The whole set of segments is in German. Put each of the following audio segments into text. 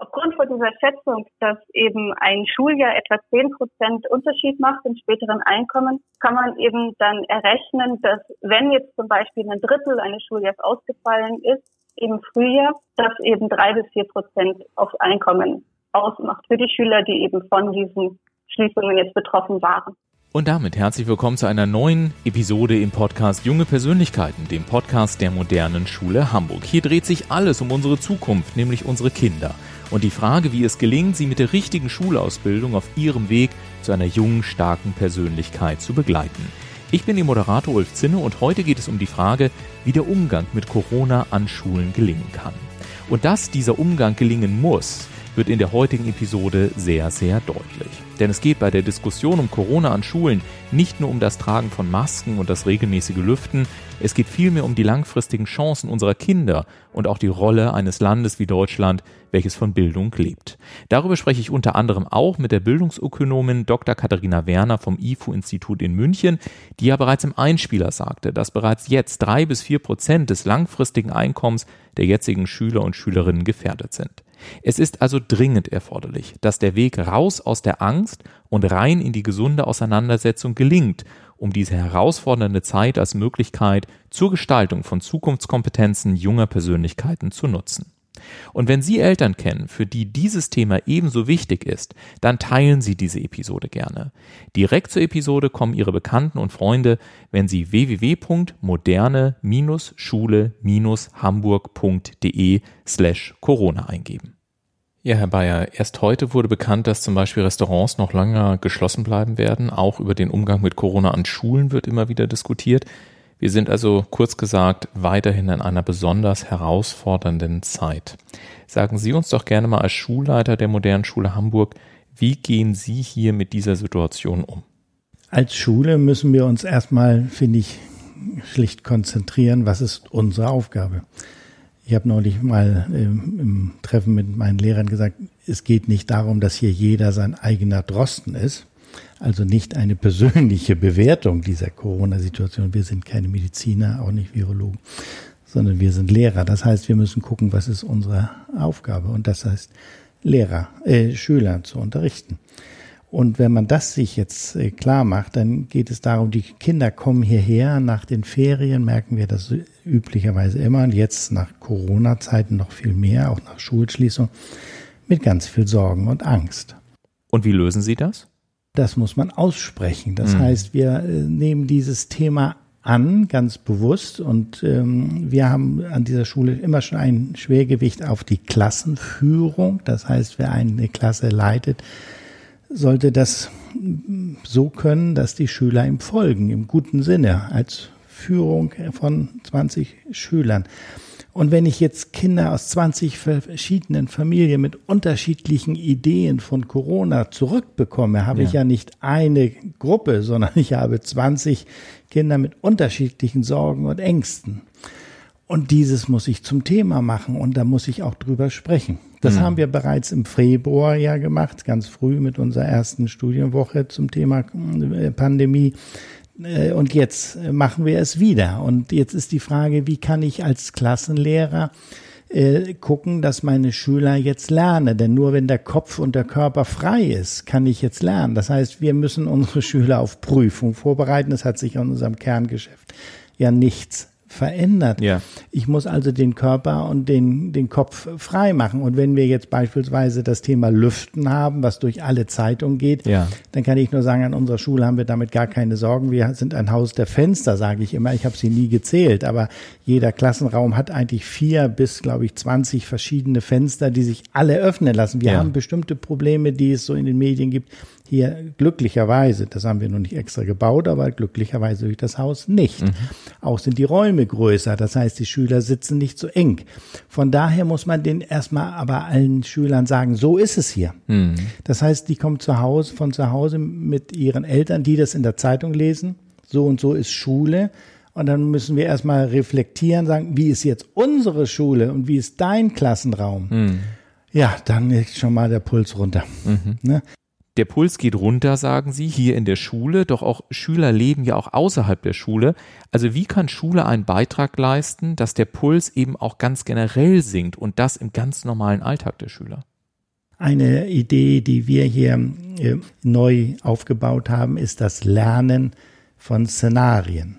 Aufgrund von dieser Schätzung, dass eben ein Schuljahr etwa 10 Prozent Unterschied macht im späteren Einkommen, kann man eben dann errechnen, dass wenn jetzt zum Beispiel ein Drittel eines Schuljahres ausgefallen ist, im Frühjahr, dass eben drei bis vier Prozent aufs Einkommen ausmacht für die Schüler, die eben von diesen Schließungen jetzt betroffen waren. Und damit herzlich willkommen zu einer neuen Episode im Podcast Junge Persönlichkeiten, dem Podcast der modernen Schule Hamburg. Hier dreht sich alles um unsere Zukunft, nämlich unsere Kinder und die Frage, wie es gelingt, sie mit der richtigen Schulausbildung auf ihrem Weg zu einer jungen, starken Persönlichkeit zu begleiten. Ich bin Ihr Moderator Ulf Zinne und heute geht es um die Frage, wie der Umgang mit Corona an Schulen gelingen kann. Und dass dieser Umgang gelingen muss, wird in der heutigen Episode sehr, sehr deutlich. Denn es geht bei der Diskussion um Corona an Schulen nicht nur um das Tragen von Masken und das regelmäßige Lüften, es geht vielmehr um die langfristigen Chancen unserer Kinder und auch die Rolle eines Landes wie Deutschland, welches von Bildung lebt. Darüber spreche ich unter anderem auch mit der Bildungsökonomin Dr. Katharina Werner vom IFU-Institut in München, die ja bereits im Einspieler sagte, dass bereits jetzt drei bis vier Prozent des langfristigen Einkommens der jetzigen Schüler und Schülerinnen gefährdet sind. Es ist also dringend erforderlich, dass der Weg raus aus der Angst und rein in die gesunde Auseinandersetzung gelingt, um diese herausfordernde Zeit als Möglichkeit zur Gestaltung von Zukunftskompetenzen junger Persönlichkeiten zu nutzen. Und wenn Sie Eltern kennen, für die dieses Thema ebenso wichtig ist, dann teilen Sie diese Episode gerne. Direkt zur Episode kommen Ihre Bekannten und Freunde, wenn Sie www.moderne-schule-hamburg.de slash Corona eingeben. Ja, Herr Bayer, erst heute wurde bekannt, dass zum Beispiel Restaurants noch länger geschlossen bleiben werden. Auch über den Umgang mit Corona an Schulen wird immer wieder diskutiert. Wir sind also kurz gesagt weiterhin in einer besonders herausfordernden Zeit. Sagen Sie uns doch gerne mal als Schulleiter der modernen Schule Hamburg, wie gehen Sie hier mit dieser Situation um? Als Schule müssen wir uns erstmal, finde ich, schlicht konzentrieren, was ist unsere Aufgabe. Ich habe neulich mal ähm, im Treffen mit meinen Lehrern gesagt, es geht nicht darum, dass hier jeder sein eigener Drosten ist, also nicht eine persönliche Bewertung dieser Corona-Situation. Wir sind keine Mediziner, auch nicht Virologen, sondern wir sind Lehrer. Das heißt, wir müssen gucken, was ist unsere Aufgabe. Und das heißt, Lehrer, äh, Schüler zu unterrichten. Und wenn man das sich jetzt äh, klar macht, dann geht es darum, die Kinder kommen hierher nach den Ferien, merken wir das üblicherweise immer und jetzt nach Corona-Zeiten noch viel mehr, auch nach Schulschließung, mit ganz viel Sorgen und Angst. Und wie lösen Sie das? Das muss man aussprechen. Das mhm. heißt, wir äh, nehmen dieses Thema an, ganz bewusst. Und ähm, wir haben an dieser Schule immer schon ein Schwergewicht auf die Klassenführung. Das heißt, wer eine Klasse leitet, sollte das so können, dass die Schüler ihm folgen, im guten Sinne, als Führung von 20 Schülern. Und wenn ich jetzt Kinder aus 20 verschiedenen Familien mit unterschiedlichen Ideen von Corona zurückbekomme, habe ja. ich ja nicht eine Gruppe, sondern ich habe 20 Kinder mit unterschiedlichen Sorgen und Ängsten. Und dieses muss ich zum Thema machen und da muss ich auch drüber sprechen. Das mhm. haben wir bereits im Februar ja gemacht, ganz früh mit unserer ersten Studienwoche zum Thema äh, Pandemie. Äh, und jetzt äh, machen wir es wieder. Und jetzt ist die Frage, wie kann ich als Klassenlehrer äh, gucken, dass meine Schüler jetzt lernen. Denn nur wenn der Kopf und der Körper frei ist, kann ich jetzt lernen. Das heißt, wir müssen unsere Schüler auf Prüfung vorbereiten. Das hat sich an unserem Kerngeschäft ja nichts verändert. Ja. Ich muss also den Körper und den, den Kopf frei machen. Und wenn wir jetzt beispielsweise das Thema Lüften haben, was durch alle Zeitungen geht, ja. dann kann ich nur sagen, an unserer Schule haben wir damit gar keine Sorgen. Wir sind ein Haus der Fenster, sage ich immer. Ich habe sie nie gezählt, aber jeder Klassenraum hat eigentlich vier bis, glaube ich, 20 verschiedene Fenster, die sich alle öffnen lassen. Wir ja. haben bestimmte Probleme, die es so in den Medien gibt, hier glücklicherweise, das haben wir noch nicht extra gebaut, aber glücklicherweise durch das Haus nicht. Mhm. Auch sind die Räume größer, das heißt, die Schüler sitzen nicht so eng. Von daher muss man den erstmal aber allen Schülern sagen, so ist es hier. Mhm. Das heißt, die kommen zu Hause, von zu Hause mit ihren Eltern, die das in der Zeitung lesen. So und so ist Schule. Und dann müssen wir erstmal reflektieren, sagen, wie ist jetzt unsere Schule und wie ist dein Klassenraum? Mhm. Ja, dann ist schon mal der Puls runter. Mhm. Ne? Der Puls geht runter, sagen Sie, hier in der Schule, doch auch Schüler leben ja auch außerhalb der Schule. Also wie kann Schule einen Beitrag leisten, dass der Puls eben auch ganz generell sinkt und das im ganz normalen Alltag der Schüler? Eine Idee, die wir hier äh, neu aufgebaut haben, ist das Lernen von Szenarien.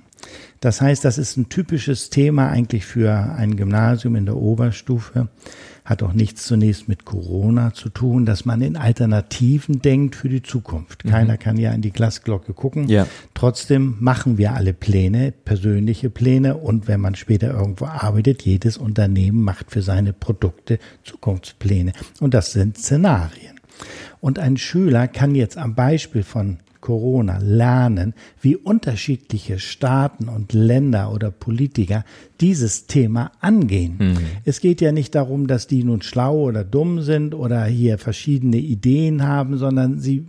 Das heißt, das ist ein typisches Thema eigentlich für ein Gymnasium in der Oberstufe. Hat auch nichts zunächst mit Corona zu tun, dass man in Alternativen denkt für die Zukunft. Mhm. Keiner kann ja in die Glasglocke gucken. Ja. Trotzdem machen wir alle Pläne, persönliche Pläne und wenn man später irgendwo arbeitet, jedes Unternehmen macht für seine Produkte Zukunftspläne. Und das sind Szenarien. Und ein Schüler kann jetzt am Beispiel von Corona lernen, wie unterschiedliche Staaten und Länder oder Politiker dieses Thema angehen. Mhm. Es geht ja nicht darum, dass die nun schlau oder dumm sind oder hier verschiedene Ideen haben, sondern sie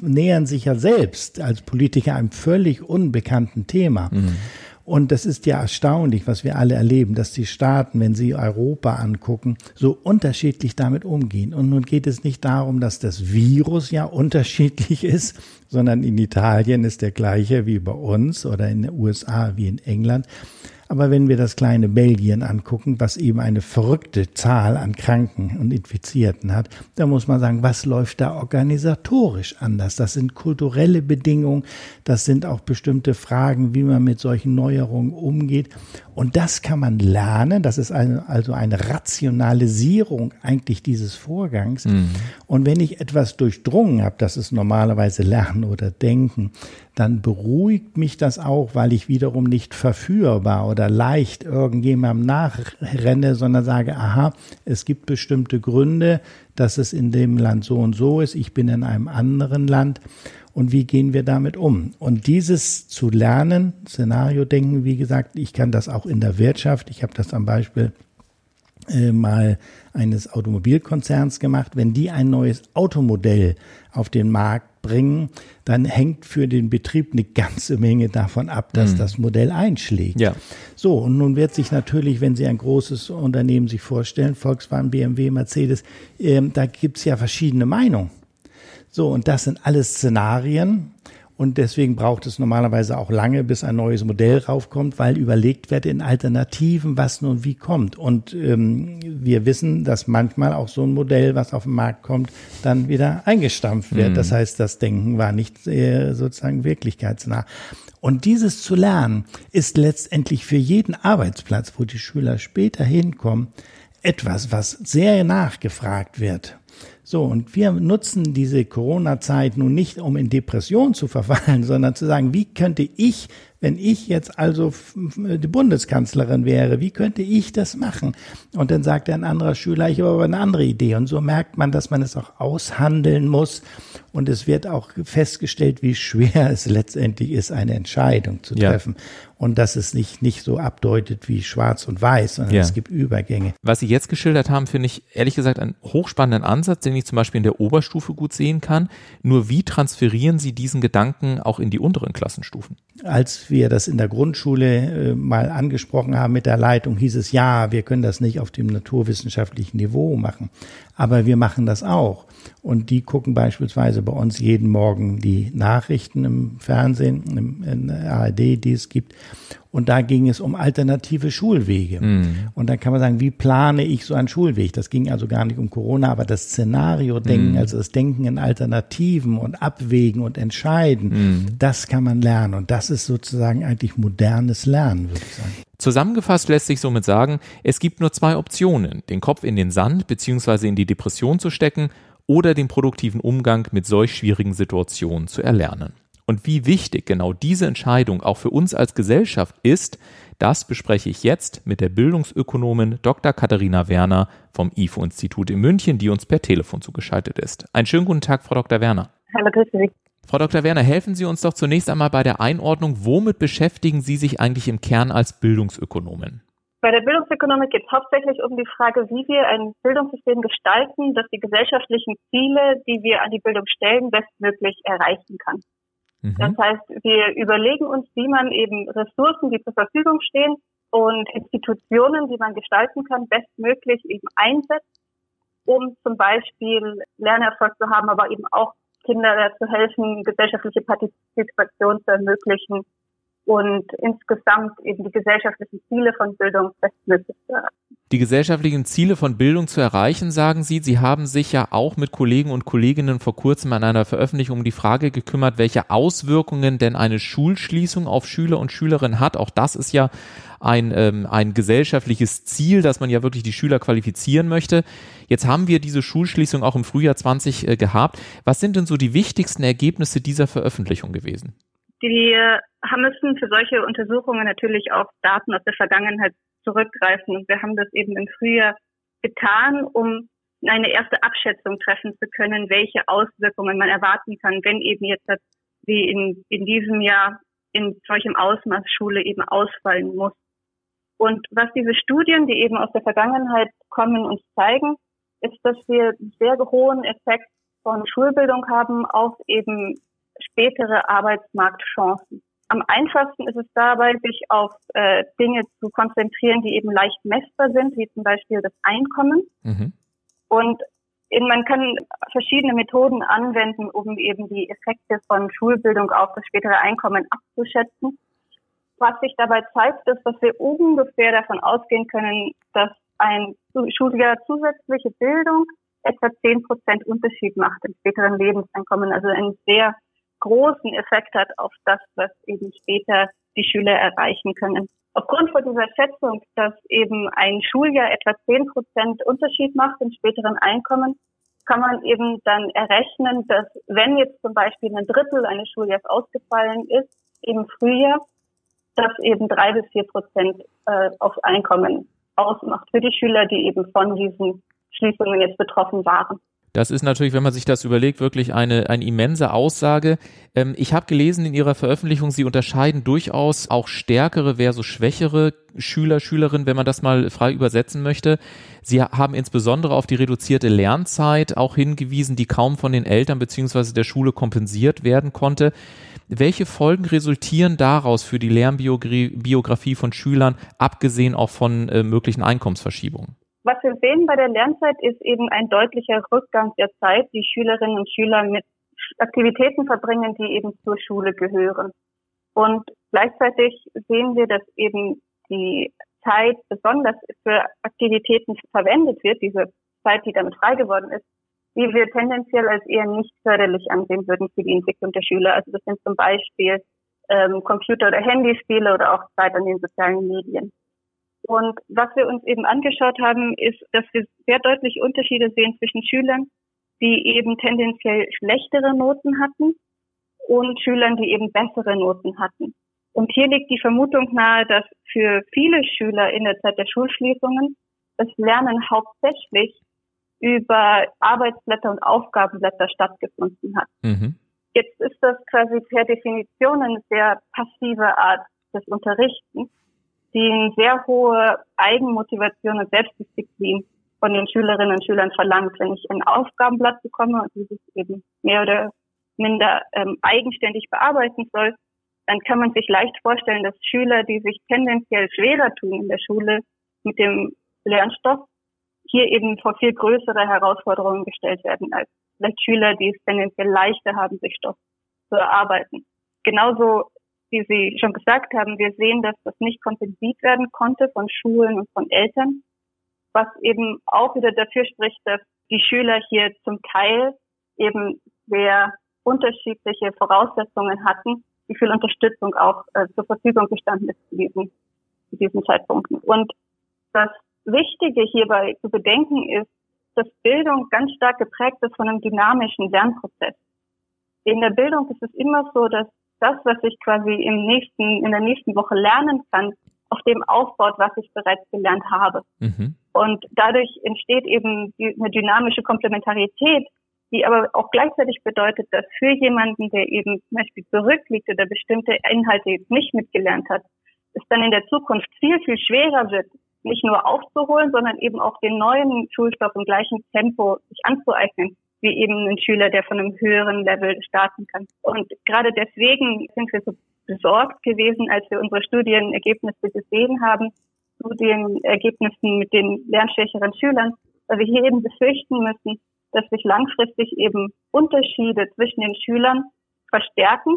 nähern sich ja selbst als Politiker einem völlig unbekannten Thema. Mhm. Und das ist ja erstaunlich, was wir alle erleben, dass die Staaten, wenn sie Europa angucken, so unterschiedlich damit umgehen. Und nun geht es nicht darum, dass das Virus ja unterschiedlich ist, sondern in Italien ist der gleiche wie bei uns oder in den USA wie in England. Aber wenn wir das kleine Belgien angucken, was eben eine verrückte Zahl an Kranken und Infizierten hat, da muss man sagen, was läuft da organisatorisch anders? Das sind kulturelle Bedingungen, das sind auch bestimmte Fragen, wie man mit solchen Neuerungen umgeht. Und das kann man lernen. Das ist eine, also eine Rationalisierung eigentlich dieses Vorgangs. Mhm. Und wenn ich etwas durchdrungen habe, das ist normalerweise Lernen oder Denken, dann beruhigt mich das auch, weil ich wiederum nicht verführbar oder leicht irgendjemandem nachrenne, sondern sage, aha, es gibt bestimmte Gründe, dass es in dem Land so und so ist, ich bin in einem anderen Land und wie gehen wir damit um? Und dieses zu lernen, Szenario denken, wie gesagt, ich kann das auch in der Wirtschaft, ich habe das am Beispiel äh, mal eines Automobilkonzerns gemacht, wenn die ein neues Automodell auf den Markt bringen, dann hängt für den Betrieb eine ganze Menge davon ab, dass mhm. das Modell einschlägt. Ja. So, und nun wird sich natürlich, wenn Sie ein großes Unternehmen sich vorstellen, Volkswagen, BMW, Mercedes, äh, da gibt's ja verschiedene Meinungen. So, und das sind alles Szenarien, und deswegen braucht es normalerweise auch lange, bis ein neues Modell raufkommt, weil überlegt wird in Alternativen, was nun wie kommt. Und ähm, wir wissen, dass manchmal auch so ein Modell, was auf den Markt kommt, dann wieder eingestampft wird. Mhm. Das heißt, das Denken war nicht äh, sozusagen wirklichkeitsnah. Und dieses zu lernen ist letztendlich für jeden Arbeitsplatz, wo die Schüler später hinkommen, etwas, was sehr nachgefragt wird. So, und wir nutzen diese Corona-Zeit nun nicht, um in Depression zu verfallen, sondern zu sagen, wie könnte ich wenn ich jetzt also die Bundeskanzlerin wäre, wie könnte ich das machen? Und dann sagt ein anderer Schüler, ich habe aber eine andere Idee. Und so merkt man, dass man es auch aushandeln muss. Und es wird auch festgestellt, wie schwer es letztendlich ist, eine Entscheidung zu treffen. Ja. Und dass es nicht, nicht so abdeutet wie schwarz und weiß, sondern ja. es gibt Übergänge. Was Sie jetzt geschildert haben, finde ich ehrlich gesagt einen hochspannenden Ansatz, den ich zum Beispiel in der Oberstufe gut sehen kann. Nur wie transferieren Sie diesen Gedanken auch in die unteren Klassenstufen? Als wir das in der Grundschule äh, mal angesprochen haben mit der Leitung, hieß es, ja, wir können das nicht auf dem naturwissenschaftlichen Niveau machen, aber wir machen das auch. Und die gucken beispielsweise bei uns jeden Morgen die Nachrichten im Fernsehen, im, in der ARD, die es gibt. Und da ging es um alternative Schulwege. Mhm. Und dann kann man sagen, wie plane ich so einen Schulweg? Das ging also gar nicht um Corona, aber das Szenario-Denken, mhm. also das Denken in Alternativen und Abwägen und Entscheiden, mhm. das kann man lernen. Und das ist sozusagen eigentlich modernes Lernen, würde ich sagen. Zusammengefasst lässt sich somit sagen, es gibt nur zwei Optionen, den Kopf in den Sand bzw. in die Depression zu stecken oder den produktiven Umgang mit solch schwierigen Situationen zu erlernen. Und wie wichtig genau diese Entscheidung auch für uns als Gesellschaft ist, das bespreche ich jetzt mit der Bildungsökonomin Dr. Katharina Werner vom IFO-Institut in München, die uns per Telefon zugeschaltet ist. Einen schönen guten Tag, Frau Dr. Werner. Hallo, grüße Sie. Frau Dr. Werner, helfen Sie uns doch zunächst einmal bei der Einordnung. Womit beschäftigen Sie sich eigentlich im Kern als Bildungsökonomin? Bei der Bildungsökonomik geht es hauptsächlich um die Frage, wie wir ein Bildungssystem gestalten, das die gesellschaftlichen Ziele, die wir an die Bildung stellen, bestmöglich erreichen kann. Mhm. Das heißt, wir überlegen uns, wie man eben Ressourcen, die zur Verfügung stehen und Institutionen, die man gestalten kann, bestmöglich eben einsetzt, um zum Beispiel Lernerfolg zu haben, aber eben auch Kinder zu helfen, gesellschaftliche Partizipation zu ermöglichen und insgesamt eben die gesellschaftlichen Ziele von Bildung bestmöglich zu erreichen. Die gesellschaftlichen Ziele von Bildung zu erreichen, sagen Sie. Sie haben sich ja auch mit Kollegen und Kolleginnen vor kurzem an einer Veröffentlichung um die Frage gekümmert, welche Auswirkungen denn eine Schulschließung auf Schüler und Schülerinnen hat. Auch das ist ja ein, ähm, ein gesellschaftliches Ziel, dass man ja wirklich die Schüler qualifizieren möchte. Jetzt haben wir diese Schulschließung auch im Frühjahr 20 äh, gehabt. Was sind denn so die wichtigsten Ergebnisse dieser Veröffentlichung gewesen? Die haben müssen für solche Untersuchungen natürlich auf Daten aus der Vergangenheit zurückgreifen. Und wir haben das eben im Frühjahr getan, um eine erste Abschätzung treffen zu können, welche Auswirkungen man erwarten kann, wenn eben jetzt wie in, in diesem Jahr in solchem Ausmaß Schule eben ausfallen muss. Und was diese Studien, die eben aus der Vergangenheit kommen, uns zeigen, ist, dass wir sehr hohen Effekt von Schulbildung haben auf eben spätere Arbeitsmarktchancen. Am einfachsten ist es dabei, sich auf äh, Dinge zu konzentrieren, die eben leicht messbar sind, wie zum Beispiel das Einkommen. Mhm. Und in, man kann verschiedene Methoden anwenden, um eben die Effekte von Schulbildung auf das spätere Einkommen abzuschätzen. Was sich dabei zeigt, ist, dass wir ungefähr davon ausgehen können, dass ein Schuljahr zusätzliche Bildung etwa 10 Prozent Unterschied macht im späteren Lebenseinkommen. Also ein sehr großen Effekt hat auf das, was eben später die Schüler erreichen können. Aufgrund von dieser Schätzung, dass eben ein Schuljahr etwa 10 Prozent Unterschied macht im späteren Einkommen, kann man eben dann errechnen, dass wenn jetzt zum Beispiel ein Drittel eines Schuljahres ausgefallen ist im Frühjahr, das eben drei bis vier Prozent äh, aufs Einkommen ausmacht für die Schüler, die eben von diesen Schließungen jetzt betroffen waren. Das ist natürlich, wenn man sich das überlegt, wirklich eine, eine immense Aussage. Ähm, ich habe gelesen in Ihrer Veröffentlichung, Sie unterscheiden durchaus auch stärkere versus schwächere Schüler, Schülerinnen, wenn man das mal frei übersetzen möchte. Sie haben insbesondere auf die reduzierte Lernzeit auch hingewiesen, die kaum von den Eltern beziehungsweise der Schule kompensiert werden konnte. Welche Folgen resultieren daraus für die Lernbiografie von Schülern, abgesehen auch von äh, möglichen Einkommensverschiebungen? Was wir sehen bei der Lernzeit ist eben ein deutlicher Rückgang der Zeit, die Schülerinnen und Schüler mit Aktivitäten verbringen, die eben zur Schule gehören. Und gleichzeitig sehen wir, dass eben die Zeit besonders für Aktivitäten verwendet wird, diese Zeit, die damit frei geworden ist, die wir tendenziell als eher nicht förderlich ansehen würden für die Entwicklung der Schüler. Also das sind zum Beispiel ähm, Computer- oder Handyspiele oder auch Zeit an den sozialen Medien. Und was wir uns eben angeschaut haben, ist, dass wir sehr deutliche Unterschiede sehen zwischen Schülern, die eben tendenziell schlechtere Noten hatten und Schülern, die eben bessere Noten hatten. Und hier liegt die Vermutung nahe, dass für viele Schüler in der Zeit der Schulschließungen das Lernen hauptsächlich über Arbeitsblätter und Aufgabenblätter stattgefunden hat. Mhm. Jetzt ist das quasi per Definition eine sehr passive Art des Unterrichtens die sehr hohe Eigenmotivation und Selbstdisziplin von den Schülerinnen und Schülern verlangt. Wenn ich ein Aufgabenblatt bekomme und dieses eben mehr oder minder ähm, eigenständig bearbeiten soll, dann kann man sich leicht vorstellen, dass Schüler, die sich tendenziell schwerer tun in der Schule mit dem Lernstoff, hier eben vor viel größere Herausforderungen gestellt werden als vielleicht Schüler, die es tendenziell leichter haben, sich Stoff zu erarbeiten. Genauso wie Sie schon gesagt haben, wir sehen, dass das nicht kompensiert werden konnte von Schulen und von Eltern, was eben auch wieder dafür spricht, dass die Schüler hier zum Teil eben sehr unterschiedliche Voraussetzungen hatten, wie viel Unterstützung auch äh, zur Verfügung gestanden ist zu diesen, zu diesen Zeitpunkten. Und das Wichtige hierbei zu bedenken ist, dass Bildung ganz stark geprägt ist von einem dynamischen Lernprozess. In der Bildung ist es immer so, dass das, was ich quasi im nächsten, in der nächsten Woche lernen kann, auf dem aufbaut, was ich bereits gelernt habe. Mhm. Und dadurch entsteht eben eine dynamische Komplementarität, die aber auch gleichzeitig bedeutet, dass für jemanden, der eben zum Beispiel zurückliegt oder bestimmte Inhalte jetzt nicht mitgelernt hat, es dann in der Zukunft viel, viel schwerer wird, nicht nur aufzuholen, sondern eben auch den neuen Schulstoff im gleichen Tempo sich anzueignen wie eben ein Schüler, der von einem höheren Level starten kann. Und gerade deswegen sind wir so besorgt gewesen, als wir unsere Studienergebnisse gesehen haben, Studienergebnissen mit den lernschwächeren Schülern, weil wir hier eben befürchten müssen, dass sich langfristig eben Unterschiede zwischen den Schülern verstärken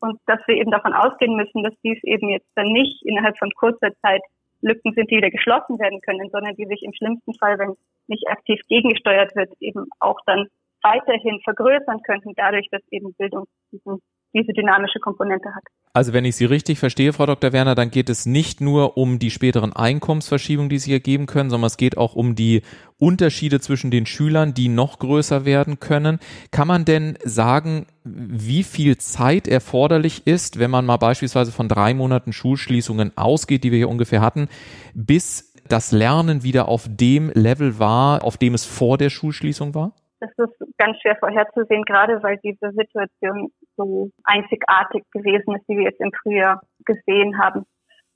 und dass wir eben davon ausgehen müssen, dass dies eben jetzt dann nicht innerhalb von kurzer Zeit Lücken sind, die wieder geschlossen werden können, sondern die sich im schlimmsten Fall, wenn nicht aktiv gegengesteuert wird, eben auch dann weiterhin vergrößern könnten, dadurch, dass eben Bildung diesen diese dynamische Komponente hat. Also wenn ich Sie richtig verstehe, Frau Dr. Werner, dann geht es nicht nur um die späteren Einkommensverschiebungen, die sich ergeben können, sondern es geht auch um die Unterschiede zwischen den Schülern, die noch größer werden können. Kann man denn sagen, wie viel Zeit erforderlich ist, wenn man mal beispielsweise von drei Monaten Schulschließungen ausgeht, die wir hier ungefähr hatten, bis das Lernen wieder auf dem Level war, auf dem es vor der Schulschließung war? Das ist ganz schwer vorherzusehen, gerade weil diese Situation so einzigartig gewesen ist, wie wir jetzt im Frühjahr gesehen haben.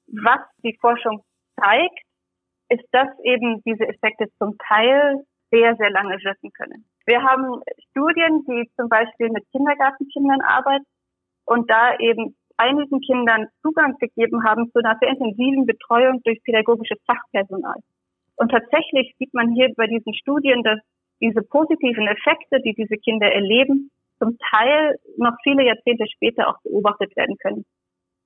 Was die Forschung zeigt, ist, dass eben diese Effekte zum Teil sehr, sehr lange wirken können. Wir haben Studien, die zum Beispiel mit Kindergartenkindern arbeiten und da eben einigen Kindern Zugang gegeben haben zu einer sehr intensiven Betreuung durch pädagogisches Fachpersonal. Und tatsächlich sieht man hier bei diesen Studien, dass diese positiven Effekte, die diese Kinder erleben, zum Teil noch viele Jahrzehnte später auch beobachtet werden können.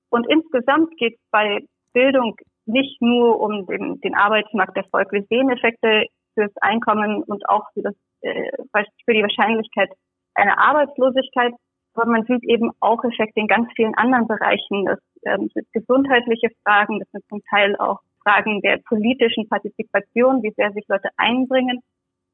Und insgesamt geht es bei Bildung nicht nur um den, den Arbeitsmarkterfolg. Wir sehen Effekte fürs Einkommen und auch für, das, äh, für die Wahrscheinlichkeit einer Arbeitslosigkeit. Aber man sieht eben auch Effekte in ganz vielen anderen Bereichen. Das ähm, sind gesundheitliche Fragen, das sind zum Teil auch Fragen der politischen Partizipation, wie sehr sich Leute einbringen.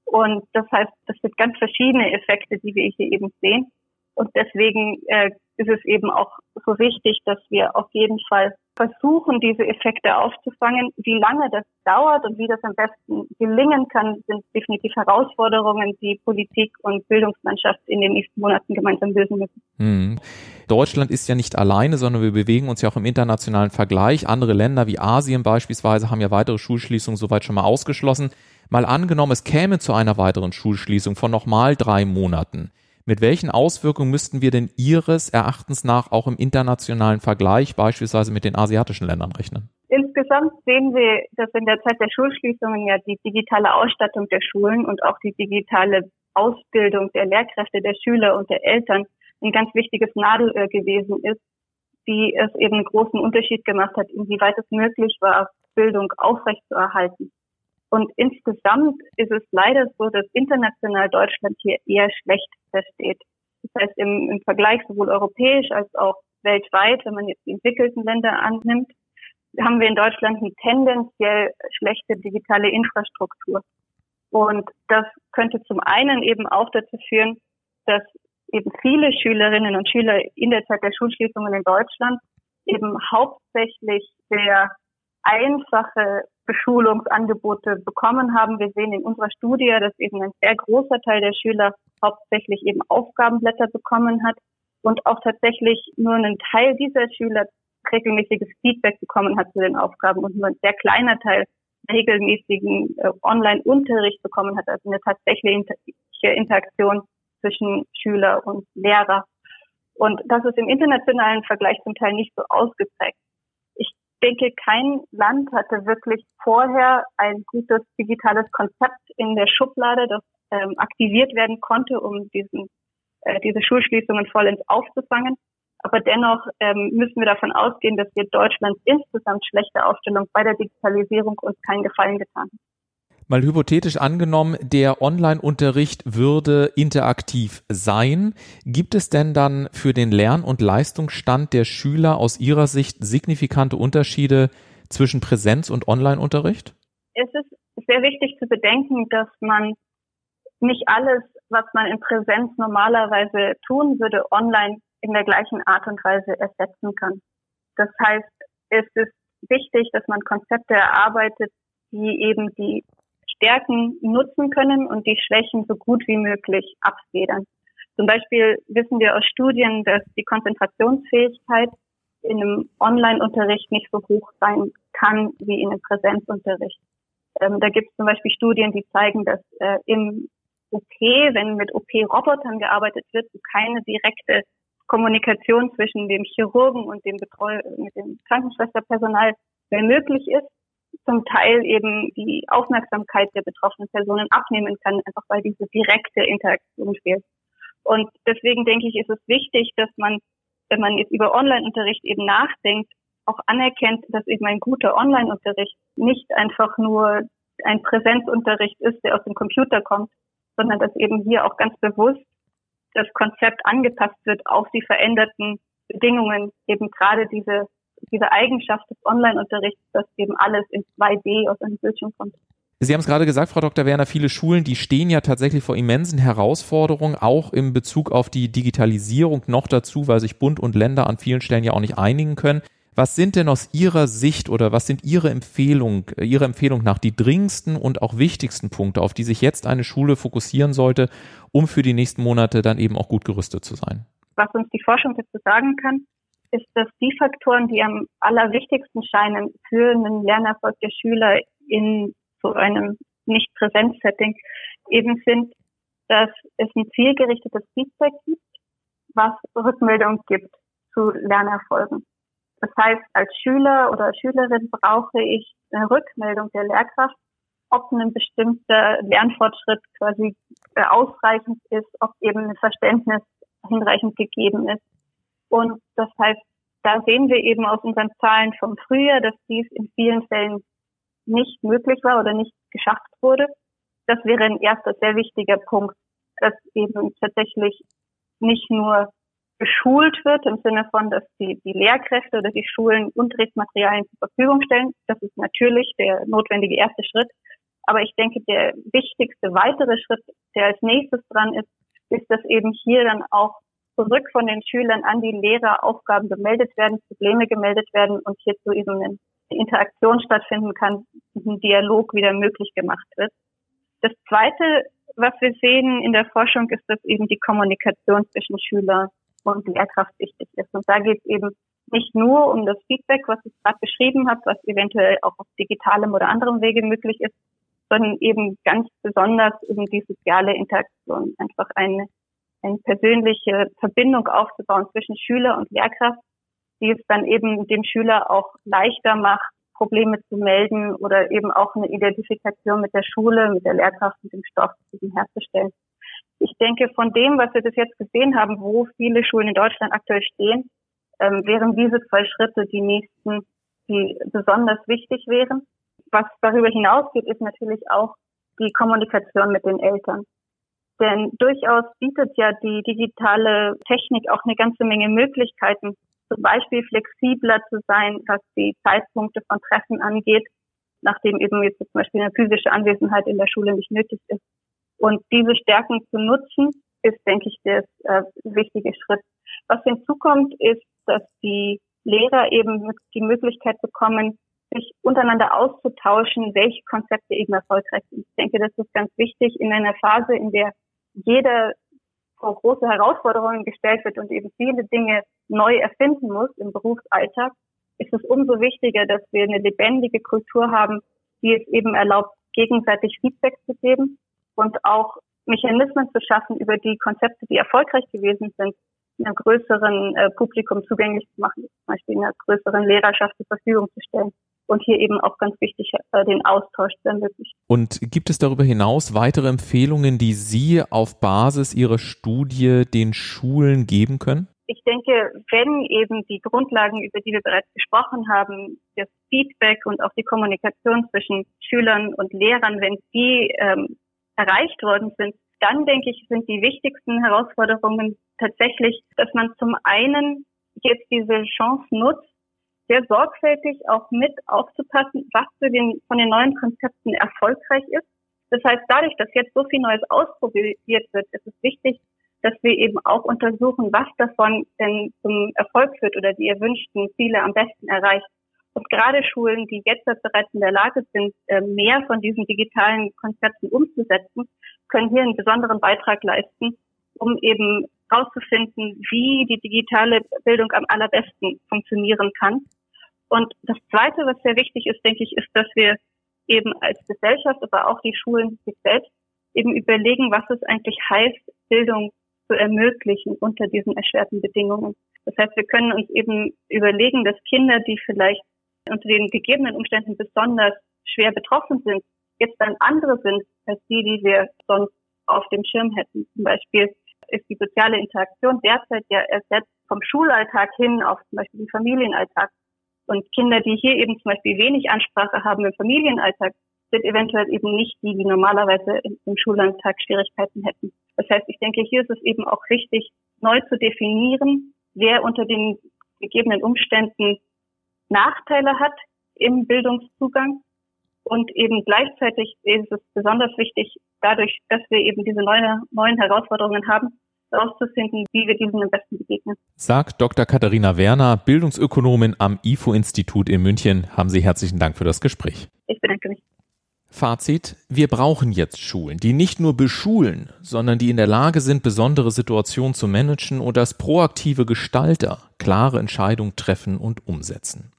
Und das heißt, das sind ganz verschiedene Effekte, die wir hier eben sehen. Und deswegen äh, ist es eben auch so wichtig, dass wir auf jeden Fall versuchen, diese Effekte aufzufangen. Wie lange das dauert und wie das am besten gelingen kann, sind definitiv Herausforderungen, die Politik und Bildungslandschaft in den nächsten Monaten gemeinsam lösen müssen. Hm. Deutschland ist ja nicht alleine, sondern wir bewegen uns ja auch im internationalen Vergleich. Andere Länder wie Asien beispielsweise haben ja weitere Schulschließungen soweit schon mal ausgeschlossen. Mal angenommen, es käme zu einer weiteren Schulschließung von nochmal drei Monaten. Mit welchen Auswirkungen müssten wir denn Ihres Erachtens nach auch im internationalen Vergleich beispielsweise mit den asiatischen Ländern rechnen? Insgesamt sehen wir, dass in der Zeit der Schulschließungen ja die digitale Ausstattung der Schulen und auch die digitale Ausbildung der Lehrkräfte, der Schüler und der Eltern ein ganz wichtiges Nadelöhr gewesen ist, die es eben einen großen Unterschied gemacht hat, inwieweit es möglich war, Bildung aufrechtzuerhalten. Und insgesamt ist es leider so, dass international Deutschland hier eher schlecht versteht. Das heißt, im, im Vergleich sowohl europäisch als auch weltweit, wenn man jetzt die entwickelten Länder annimmt, haben wir in Deutschland eine tendenziell schlechte digitale Infrastruktur. Und das könnte zum einen eben auch dazu führen, dass eben viele Schülerinnen und Schüler in der Zeit der Schulschließungen in Deutschland eben hauptsächlich sehr einfache Beschulungsangebote bekommen haben. Wir sehen in unserer Studie, dass eben ein sehr großer Teil der Schüler hauptsächlich eben Aufgabenblätter bekommen hat und auch tatsächlich nur ein Teil dieser Schüler regelmäßiges Feedback bekommen hat zu den Aufgaben und nur ein sehr kleiner Teil regelmäßigen äh, Online-Unterricht bekommen hat, also eine tatsächliche Interaktion zwischen Schüler und Lehrer. Und das ist im internationalen Vergleich zum Teil nicht so ausgeprägt denke, kein Land hatte wirklich vorher ein gutes digitales Konzept in der Schublade, das ähm, aktiviert werden konnte, um diesen, äh, diese Schulschließungen vollends aufzufangen. Aber dennoch ähm, müssen wir davon ausgehen, dass wir Deutschlands insgesamt schlechte Aufstellung bei der Digitalisierung uns keinen Gefallen getan haben. Mal hypothetisch angenommen, der Online-Unterricht würde interaktiv sein. Gibt es denn dann für den Lern- und Leistungsstand der Schüler aus Ihrer Sicht signifikante Unterschiede zwischen Präsenz- und Online-Unterricht? Es ist sehr wichtig zu bedenken, dass man nicht alles, was man in Präsenz normalerweise tun würde, online in der gleichen Art und Weise ersetzen kann. Das heißt, es ist wichtig, dass man Konzepte erarbeitet, die eben die Stärken nutzen können und die Schwächen so gut wie möglich abfedern. Zum Beispiel wissen wir aus Studien, dass die Konzentrationsfähigkeit in einem Online-Unterricht nicht so hoch sein kann wie in einem Präsenzunterricht. Ähm, da gibt es zum Beispiel Studien, die zeigen, dass äh, im OP, wenn mit OP-Robotern gearbeitet wird, keine direkte Kommunikation zwischen dem Chirurgen und dem Betreu mit dem Krankenschwesterpersonal mehr möglich ist zum Teil eben die Aufmerksamkeit der betroffenen Personen abnehmen kann, einfach weil diese direkte Interaktion fehlt. Und deswegen denke ich, ist es wichtig, dass man wenn man jetzt über Online-Unterricht eben nachdenkt, auch anerkennt, dass eben ein guter Online-Unterricht nicht einfach nur ein Präsenzunterricht ist, der aus dem Computer kommt, sondern dass eben hier auch ganz bewusst das Konzept angepasst wird auf die veränderten Bedingungen, eben gerade diese, diese Eigenschaft des Online-Unterrichts, dass eben alles in 2D aus einem Bildschirm kommt. Sie haben es gerade gesagt, Frau Dr. Werner, viele Schulen, die stehen ja tatsächlich vor immensen Herausforderungen, auch in Bezug auf die Digitalisierung noch dazu, weil sich Bund und Länder an vielen Stellen ja auch nicht einigen können. Was sind denn aus Ihrer Sicht oder was sind Ihre Empfehlung, Ihrer Empfehlung nach die dringendsten und auch wichtigsten Punkte, auf die sich jetzt eine Schule fokussieren sollte, um für die nächsten Monate dann eben auch gut gerüstet zu sein? Was uns die Forschung dazu sagen kann, ist, dass die Faktoren, die am allerwichtigsten scheinen für einen Lernerfolg der Schüler in so einem Nicht-Präsenz-Setting, eben sind, dass es ein zielgerichtetes Feedback gibt, was Rückmeldung gibt zu Lernerfolgen. Das heißt, als Schüler oder Schülerin brauche ich eine Rückmeldung der Lehrkraft, ob ein bestimmter Lernfortschritt quasi äh, ausreichend ist, ob eben ein Verständnis hinreichend gegeben ist. Und das heißt, da sehen wir eben aus unseren Zahlen vom Frühjahr, dass dies in vielen Fällen nicht möglich war oder nicht geschafft wurde. Das wäre ein erster sehr wichtiger Punkt, dass eben tatsächlich nicht nur geschult wird im Sinne von, dass die, die Lehrkräfte oder die Schulen Unterrichtsmaterialien zur Verfügung stellen. Das ist natürlich der notwendige erste Schritt. Aber ich denke, der wichtigste weitere Schritt, der als nächstes dran ist, ist, dass eben hier dann auch zurück von den Schülern an die Lehrer Aufgaben gemeldet werden, Probleme gemeldet werden und hierzu eben eine Interaktion stattfinden kann, ein Dialog wieder möglich gemacht wird. Das Zweite, was wir sehen in der Forschung, ist, dass eben die Kommunikation zwischen Schüler und Lehrkraft wichtig ist. Und da geht es eben nicht nur um das Feedback, was ich gerade beschrieben habe, was eventuell auch auf digitalem oder anderem Wege möglich ist, sondern eben ganz besonders um die soziale Interaktion, einfach eine, eine persönliche Verbindung aufzubauen zwischen Schüler und Lehrkraft, die es dann eben dem Schüler auch leichter macht, Probleme zu melden oder eben auch eine Identifikation mit der Schule, mit der Lehrkraft, mit dem Stoff herzustellen ich denke, von dem, was wir bis jetzt gesehen haben, wo viele Schulen in Deutschland aktuell stehen, ähm, wären diese zwei Schritte die nächsten, die besonders wichtig wären. Was darüber hinausgeht, ist natürlich auch die Kommunikation mit den Eltern. Denn durchaus bietet ja die digitale Technik auch eine ganze Menge Möglichkeiten, zum Beispiel flexibler zu sein, was die Zeitpunkte von Treffen angeht, nachdem eben jetzt zum Beispiel eine physische Anwesenheit in der Schule nicht nötig ist. Und diese Stärken zu nutzen, ist, denke ich, der äh, wichtige Schritt. Was hinzukommt, ist, dass die Lehrer eben die Möglichkeit bekommen, sich untereinander auszutauschen, welche Konzepte eben erfolgreich sind. Ich denke, das ist ganz wichtig in einer Phase, in der jeder vor große Herausforderungen gestellt wird und eben viele Dinge neu erfinden muss im Berufsalltag, ist es umso wichtiger, dass wir eine lebendige Kultur haben, die es eben erlaubt, gegenseitig Feedback zu geben und auch Mechanismen zu schaffen, über die Konzepte, die erfolgreich gewesen sind, einem größeren äh, Publikum zugänglich zu machen, zum Beispiel einer größeren Lehrerschaft zur Verfügung zu stellen und hier eben auch ganz wichtig äh, den Austausch zu ermöglichen. Und gibt es darüber hinaus weitere Empfehlungen, die Sie auf Basis Ihrer Studie den Schulen geben können? Ich denke, wenn eben die Grundlagen, über die wir bereits gesprochen haben, das Feedback und auch die Kommunikation zwischen Schülern und Lehrern, wenn die ähm, erreicht worden sind, dann denke ich, sind die wichtigsten Herausforderungen tatsächlich, dass man zum einen jetzt diese Chance nutzt, sehr sorgfältig auch mit aufzupassen, was für den, von den neuen Konzepten erfolgreich ist. Das heißt, dadurch, dass jetzt so viel Neues ausprobiert wird, ist es wichtig, dass wir eben auch untersuchen, was davon denn zum Erfolg führt oder die erwünschten Ziele am besten erreicht. Und gerade Schulen, die jetzt bereits in der Lage sind, äh, mehr von diesen digitalen Konzepten umzusetzen, können hier einen besonderen Beitrag leisten, um eben herauszufinden, wie die digitale Bildung am allerbesten funktionieren kann. Und das Zweite, was sehr wichtig ist, denke ich, ist, dass wir eben als Gesellschaft, aber auch die Schulen sich selbst eben überlegen, was es eigentlich heißt, Bildung zu ermöglichen unter diesen erschwerten Bedingungen. Das heißt, wir können uns eben überlegen, dass Kinder, die vielleicht unter den gegebenen Umständen besonders schwer betroffen sind, jetzt dann andere sind als die, die wir sonst auf dem Schirm hätten. Zum Beispiel ist die soziale Interaktion derzeit ja ersetzt vom Schulalltag hin auf zum Beispiel den Familienalltag. Und Kinder, die hier eben zum Beispiel wenig Ansprache haben im Familienalltag, sind eventuell eben nicht die, die normalerweise im Schulalltag Schwierigkeiten hätten. Das heißt, ich denke, hier ist es eben auch wichtig, neu zu definieren, wer unter den gegebenen Umständen Nachteile hat im Bildungszugang. Und eben gleichzeitig ist es besonders wichtig, dadurch, dass wir eben diese neue, neuen Herausforderungen haben, herauszufinden, wie wir diesen am besten begegnen. Sagt Dr. Katharina Werner, Bildungsökonomin am IFO-Institut in München. Haben Sie herzlichen Dank für das Gespräch. Ich bedanke mich. Fazit, wir brauchen jetzt Schulen, die nicht nur beschulen, sondern die in der Lage sind, besondere Situationen zu managen und als proaktive Gestalter klare Entscheidungen treffen und umsetzen.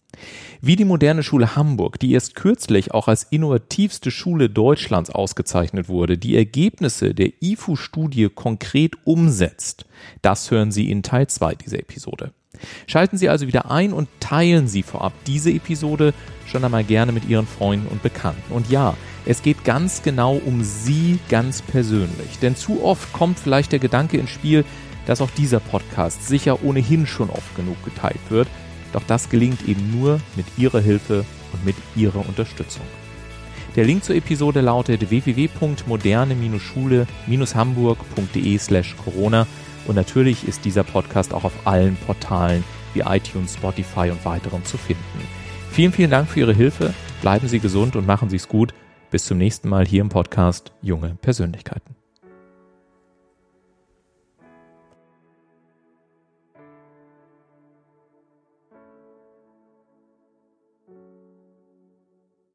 Wie die moderne Schule Hamburg, die erst kürzlich auch als innovativste Schule Deutschlands ausgezeichnet wurde, die Ergebnisse der IFU-Studie konkret umsetzt, das hören Sie in Teil 2 dieser Episode. Schalten Sie also wieder ein und teilen Sie vorab diese Episode schon einmal gerne mit Ihren Freunden und Bekannten. Und ja, es geht ganz genau um Sie ganz persönlich. Denn zu oft kommt vielleicht der Gedanke ins Spiel, dass auch dieser Podcast sicher ohnehin schon oft genug geteilt wird. Doch das gelingt eben nur mit Ihrer Hilfe und mit Ihrer Unterstützung. Der Link zur Episode lautet www.moderne-schule-hamburg.de slash Corona und natürlich ist dieser Podcast auch auf allen Portalen wie iTunes, Spotify und weiteren zu finden. Vielen, vielen Dank für Ihre Hilfe. Bleiben Sie gesund und machen Sie es gut. Bis zum nächsten Mal hier im Podcast Junge Persönlichkeiten.